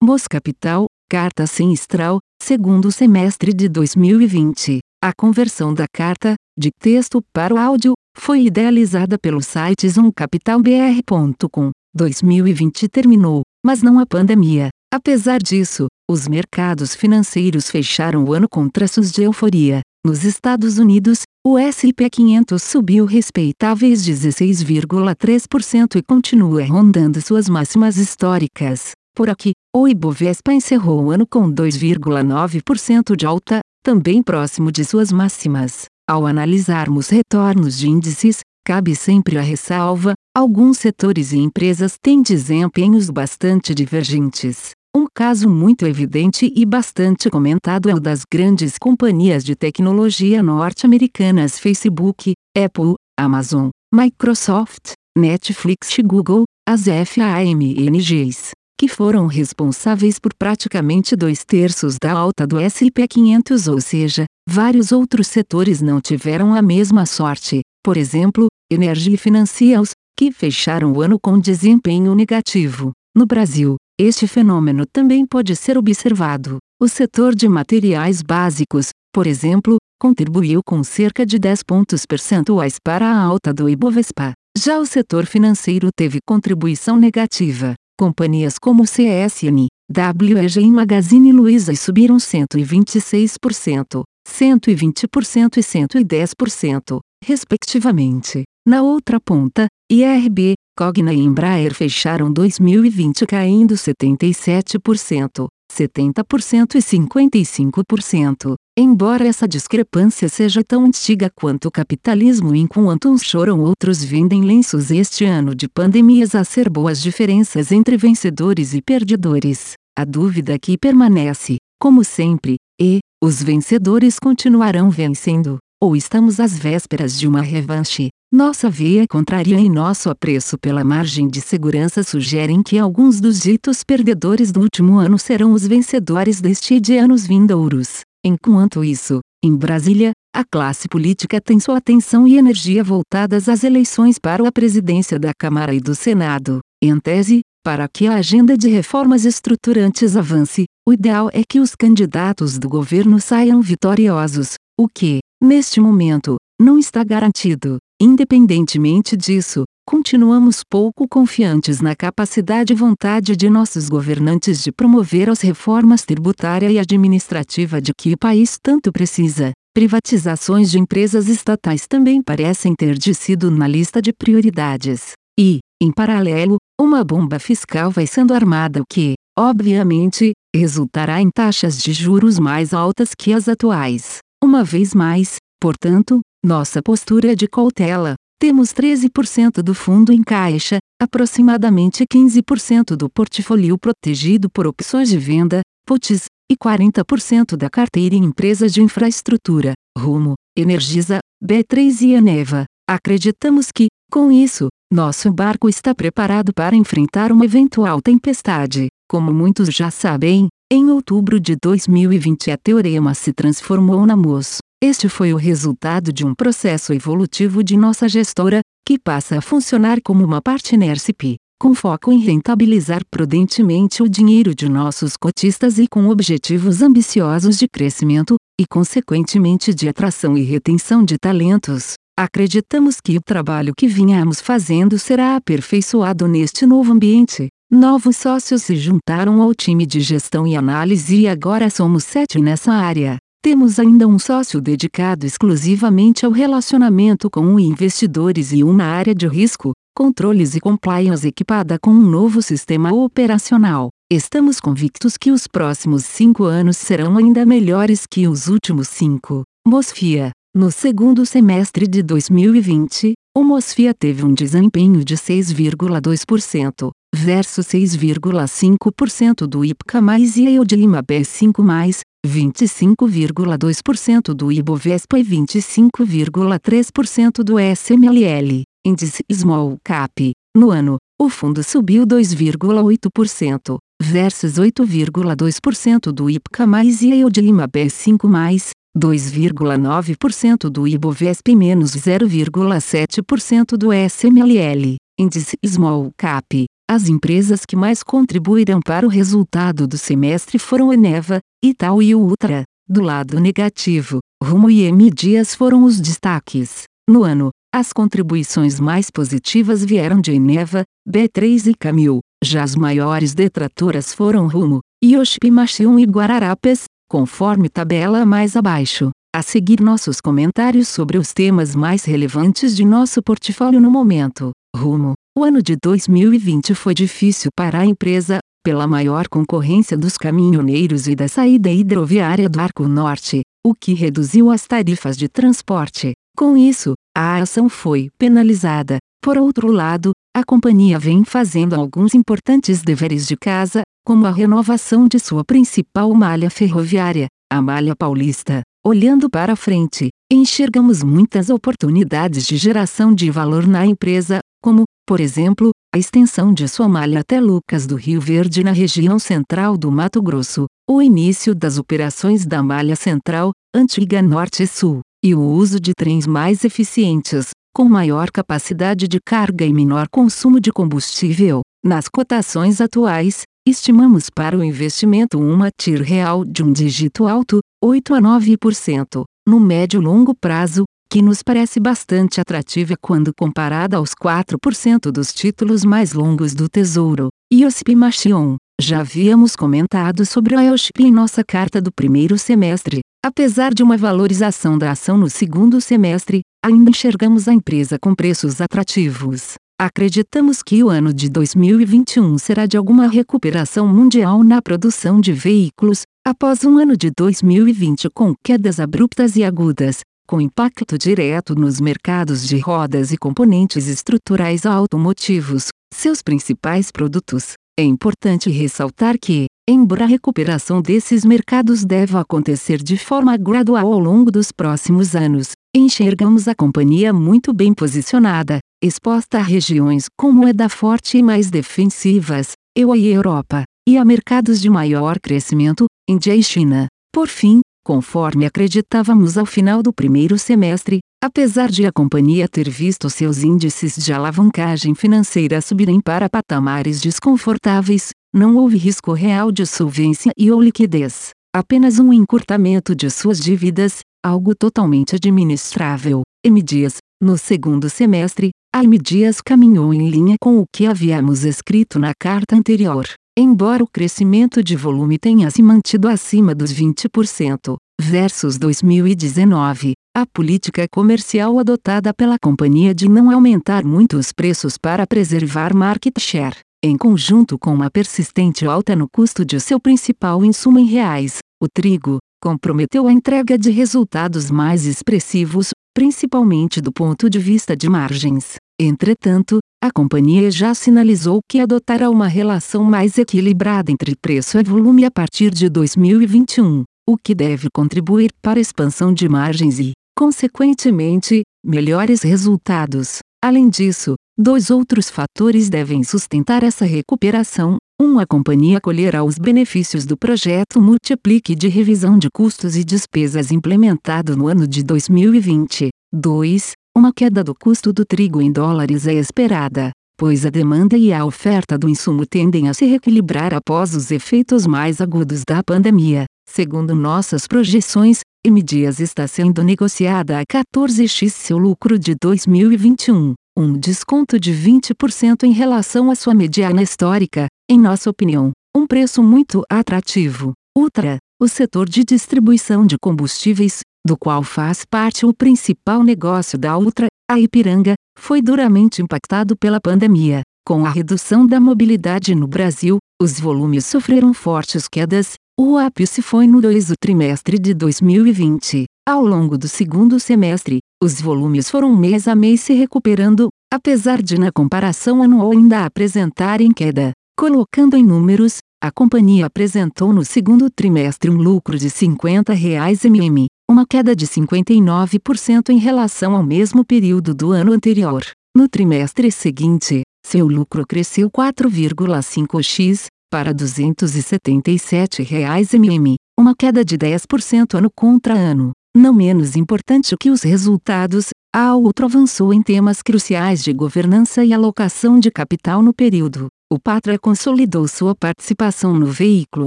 Moscapital, carta semestral, segundo semestre de 2020. A conversão da carta, de texto para o áudio, foi idealizada pelo site zoomcapitalbr.com. 2020 terminou, mas não a pandemia. Apesar disso, os mercados financeiros fecharam o ano com traços de euforia. Nos Estados Unidos, o S&P 500 subiu respeitáveis 16,3% e continua rondando suas máximas históricas. Por aqui, o Ibovespa encerrou o ano com 2,9% de alta, também próximo de suas máximas. Ao analisarmos retornos de índices, cabe sempre a ressalva: alguns setores e empresas têm desempenhos bastante divergentes. Um caso muito evidente e bastante comentado é o das grandes companhias de tecnologia norte-americanas Facebook, Apple, Amazon, Microsoft, Netflix e Google, as FAMNGs que foram responsáveis por praticamente dois terços da alta do S&P 500 ou seja, vários outros setores não tiveram a mesma sorte, por exemplo, energia e financials, que fecharam o ano com desempenho negativo. No Brasil, este fenômeno também pode ser observado. O setor de materiais básicos, por exemplo, contribuiu com cerca de 10 pontos percentuais para a alta do Ibovespa. Já o setor financeiro teve contribuição negativa, Companhias como CSN, WEG e Magazine Luiza subiram 126%, 120% e 110%, respectivamente. Na outra ponta, IRB, Cogna e Embraer fecharam 2020 caindo 77%, 70% e 55%. Embora essa discrepância seja tão antiga quanto o capitalismo, enquanto uns choram, outros vendem lenços, este ano de pandemia exacerbou as diferenças entre vencedores e perdedores. A dúvida aqui permanece, como sempre, e os vencedores continuarão vencendo, ou estamos às vésperas de uma revanche. Nossa veia contrária e nosso apreço pela margem de segurança sugerem que alguns dos ditos perdedores do último ano serão os vencedores deste de anos vindouros. Enquanto isso, em Brasília, a classe política tem sua atenção e energia voltadas às eleições para a presidência da Câmara e do Senado. Em tese, para que a agenda de reformas estruturantes avance, o ideal é que os candidatos do governo saiam vitoriosos, o que, neste momento, não está garantido. Independentemente disso, continuamos pouco confiantes na capacidade e vontade de nossos governantes de promover as reformas tributária e administrativa de que o país tanto precisa. Privatizações de empresas estatais também parecem ter sido na lista de prioridades. E, em paralelo, uma bomba fiscal vai sendo armada que, obviamente, resultará em taxas de juros mais altas que as atuais. Uma vez mais, portanto, nossa postura é de cautela. Temos 13% do fundo em caixa, aproximadamente 15% do portfólio protegido por opções de venda, puts, e 40% da carteira em empresas de infraestrutura, Rumo, Energisa, B3 e Eneva. Acreditamos que, com isso, nosso barco está preparado para enfrentar uma eventual tempestade. Como muitos já sabem, em outubro de 2020 a Teorema se transformou na MOS, este foi o resultado de um processo evolutivo de nossa gestora, que passa a funcionar como uma partnership, com foco em rentabilizar prudentemente o dinheiro de nossos cotistas e com objetivos ambiciosos de crescimento, e consequentemente de atração e retenção de talentos. Acreditamos que o trabalho que vinhamos fazendo será aperfeiçoado neste novo ambiente. Novos sócios se juntaram ao time de gestão e análise e agora somos sete nessa área. Temos ainda um sócio dedicado exclusivamente ao relacionamento com investidores e uma área de risco, controles e compliance equipada com um novo sistema operacional. Estamos convictos que os próximos cinco anos serão ainda melhores que os últimos cinco. Mosfia. No segundo semestre de 2020, o Mosfia teve um desempenho de 6,2%, versus 6,5% do IPCA mais e Eudlima B5+, 25,2% do Ibovespa e 25,3% do SMLL, índice Small Cap. No ano, o fundo subiu 2,8%, versus 8,2% do IPCA mais e a Eudlima B5+, 2,9% do Ibovespa e menos 0,7% do SMLL, índice Small Cap. As empresas que mais contribuíram para o resultado do semestre foram Eneva, Itaú e Ultra. Do lado negativo, Rumo e M Dias foram os destaques. No ano, as contribuições mais positivas vieram de Eneva, B3 e Camil. Já as maiores detratoras foram Rumo, Yoshimashun e Guararapes, conforme tabela mais abaixo. A seguir nossos comentários sobre os temas mais relevantes de nosso portfólio no momento. Rumo. O ano de 2020 foi difícil para a empresa, pela maior concorrência dos caminhoneiros e da saída hidroviária do Arco Norte, o que reduziu as tarifas de transporte. Com isso, a ação foi penalizada. Por outro lado, a companhia vem fazendo alguns importantes deveres de casa, como a renovação de sua principal malha ferroviária, a Malha Paulista. Olhando para frente, enxergamos muitas oportunidades de geração de valor na empresa, como, por exemplo, a extensão de sua malha até Lucas do Rio Verde na região central do Mato Grosso, o início das operações da Malha Central, antiga Norte-Sul, e o uso de trens mais eficientes, com maior capacidade de carga e menor consumo de combustível. Nas cotações atuais, estimamos para o investimento uma TIR real de um dígito alto, 8 a 9%, no médio longo prazo, que nos parece bastante atrativa quando comparada aos 4% dos títulos mais longos do Tesouro. IOSP Machion. Já havíamos comentado sobre a IOSP em nossa carta do primeiro semestre. Apesar de uma valorização da ação no segundo semestre, ainda enxergamos a empresa com preços atrativos. Acreditamos que o ano de 2021 será de alguma recuperação mundial na produção de veículos, após um ano de 2020 com quedas abruptas e agudas, com impacto direto nos mercados de rodas e componentes estruturais automotivos, seus principais produtos. É importante ressaltar que, embora a recuperação desses mercados deva acontecer de forma gradual ao longo dos próximos anos, enxergamos a companhia muito bem posicionada, exposta a regiões com moeda forte e mais defensivas, EU e Europa, e a mercados de maior crescimento, Índia e China. Por fim, conforme acreditávamos ao final do primeiro semestre, apesar de a companhia ter visto seus índices de alavancagem financeira subirem para patamares desconfortáveis, não houve risco real de solvência e ou liquidez. Apenas um encurtamento de suas dívidas, algo totalmente administrável. M. Dias, no segundo semestre, a M. Dias caminhou em linha com o que havíamos escrito na carta anterior. Embora o crescimento de volume tenha se mantido acima dos 20%, versus 2019, a política comercial adotada pela companhia de não aumentar muito os preços para preservar market share, em conjunto com uma persistente alta no custo de seu principal insumo em reais, o trigo, comprometeu a entrega de resultados mais expressivos, principalmente do ponto de vista de margens. Entretanto, a companhia já sinalizou que adotará uma relação mais equilibrada entre preço e volume a partir de 2021, o que deve contribuir para a expansão de margens e, consequentemente, melhores resultados. Além disso, dois outros fatores devem sustentar essa recuperação, uma companhia colherá os benefícios do projeto Multiplique de revisão de custos e despesas implementado no ano de 2020. 2. Uma queda do custo do trigo em dólares é esperada, pois a demanda e a oferta do insumo tendem a se reequilibrar após os efeitos mais agudos da pandemia. Segundo nossas projeções, M. Dias está sendo negociada a 14x seu lucro de 2021 um desconto de 20% em relação à sua mediana histórica, em nossa opinião, um preço muito atrativo. Ultra, o setor de distribuição de combustíveis, do qual faz parte o principal negócio da Ultra, a Ipiranga, foi duramente impactado pela pandemia. Com a redução da mobilidade no Brasil, os volumes sofreram fortes quedas, o ápice foi no 2 trimestre de 2020. Ao longo do segundo semestre, os volumes foram mês a mês se recuperando, apesar de na comparação anual ainda apresentarem queda. Colocando em números, a companhia apresentou no segundo trimestre um lucro de 50 reais mm, uma queda de 59% em relação ao mesmo período do ano anterior. No trimestre seguinte, seu lucro cresceu 4,5x, para 277 reais mm, uma queda de 10% ano contra ano. Não menos importante que os resultados, a outro avançou em temas cruciais de governança e alocação de capital no período. O Patra consolidou sua participação no veículo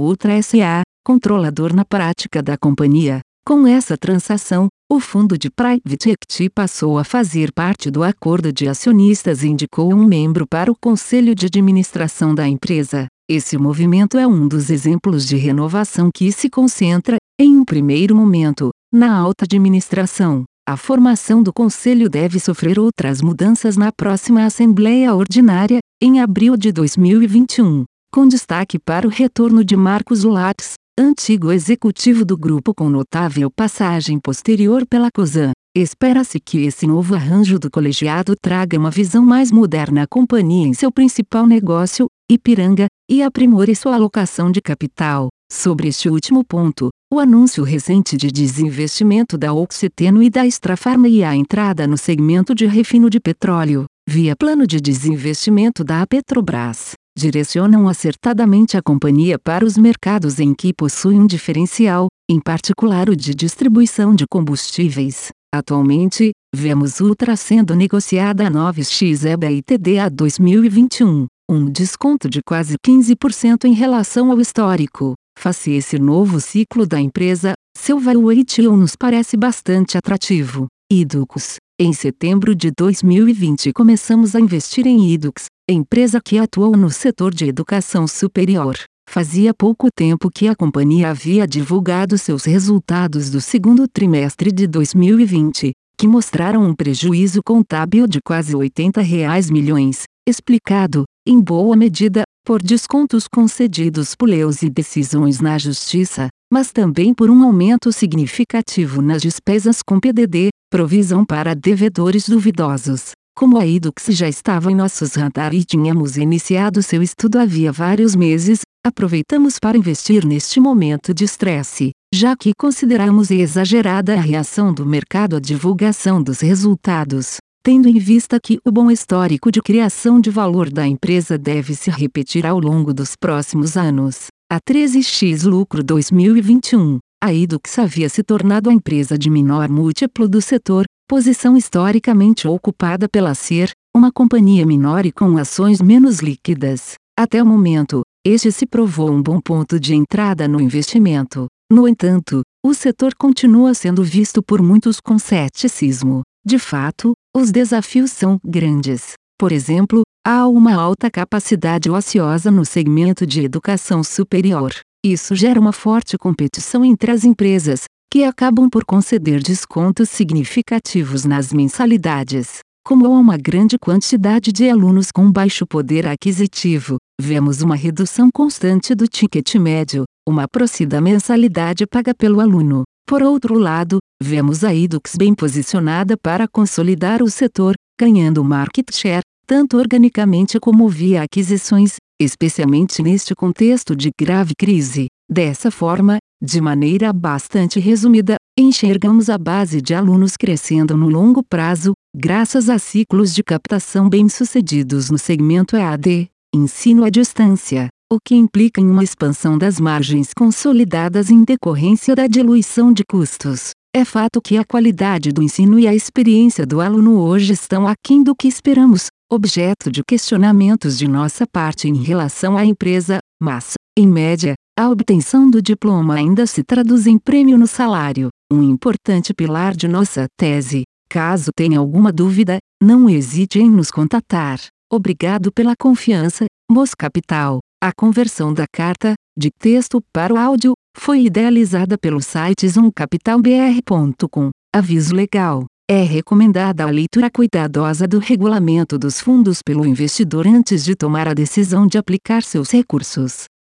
Ultra SA, controlador na prática da companhia. Com essa transação, o fundo de private equity passou a fazer parte do acordo de acionistas e indicou um membro para o conselho de administração da empresa. Esse movimento é um dos exemplos de renovação que se concentra, em um primeiro momento, na alta administração. A formação do conselho deve sofrer outras mudanças na próxima Assembleia Ordinária, em abril de 2021, com destaque para o retorno de Marcos Lattes, antigo executivo do grupo com notável passagem posterior pela COSAN. Espera-se que esse novo arranjo do colegiado traga uma visão mais moderna à companhia em seu principal negócio, Ipiranga, e aprimore sua alocação de capital. Sobre este último ponto, o anúncio recente de desinvestimento da Oxiteno e da Extrafarma e a entrada no segmento de refino de petróleo, via plano de desinvestimento da Petrobras, direcionam acertadamente a companhia para os mercados em que possui um diferencial, em particular o de distribuição de combustíveis. Atualmente, vemos Ultra sendo negociada a 9x EBA e TDA 2021, um desconto de quase 15% em relação ao histórico. Face esse novo ciclo da empresa, seu valuation nos parece bastante atrativo. Idux. Em setembro de 2020 começamos a investir em Idux, empresa que atuou no setor de educação superior. Fazia pouco tempo que a companhia havia divulgado seus resultados do segundo trimestre de 2020, que mostraram um prejuízo contábil de quase 80 reais milhões, explicado, em boa medida, por descontos concedidos por leus e decisões na Justiça, mas também por um aumento significativo nas despesas com PDD, provisão para devedores duvidosos. Como a Idux já estava em nossos radar e tínhamos iniciado seu estudo havia vários meses, aproveitamos para investir neste momento de estresse, já que consideramos exagerada a reação do mercado à divulgação dos resultados tendo em vista que o bom histórico de criação de valor da empresa deve se repetir ao longo dos próximos anos. A 13x Lucro 2021, a Idux havia se tornado a empresa de menor múltiplo do setor, posição historicamente ocupada pela CIR, uma companhia menor e com ações menos líquidas. Até o momento, este se provou um bom ponto de entrada no investimento. No entanto, o setor continua sendo visto por muitos com ceticismo. De fato, os desafios são grandes. Por exemplo, há uma alta capacidade ociosa no segmento de educação superior. Isso gera uma forte competição entre as empresas, que acabam por conceder descontos significativos nas mensalidades. Como há uma grande quantidade de alunos com baixo poder aquisitivo, vemos uma redução constante do ticket médio, uma procida mensalidade paga pelo aluno. Por outro lado, vemos a Idux bem posicionada para consolidar o setor, ganhando market share, tanto organicamente como via aquisições, especialmente neste contexto de grave crise. Dessa forma, de maneira bastante resumida, enxergamos a base de alunos crescendo no longo prazo, graças a ciclos de captação bem-sucedidos no segmento EAD, ensino à distância, o que implica em uma expansão das margens consolidadas em decorrência da diluição de custos. É fato que a qualidade do ensino e a experiência do aluno hoje estão aquém do que esperamos, objeto de questionamentos de nossa parte em relação à empresa, mas, em média, a obtenção do diploma ainda se traduz em prêmio no salário, um importante pilar de nossa tese. Caso tenha alguma dúvida, não hesite em nos contatar. Obrigado pela confiança, Mos Capital. A conversão da carta, de texto para o áudio, foi idealizada pelo site zoomcapitalbr.com. Aviso legal. É recomendada a leitura cuidadosa do regulamento dos fundos pelo investidor antes de tomar a decisão de aplicar seus recursos.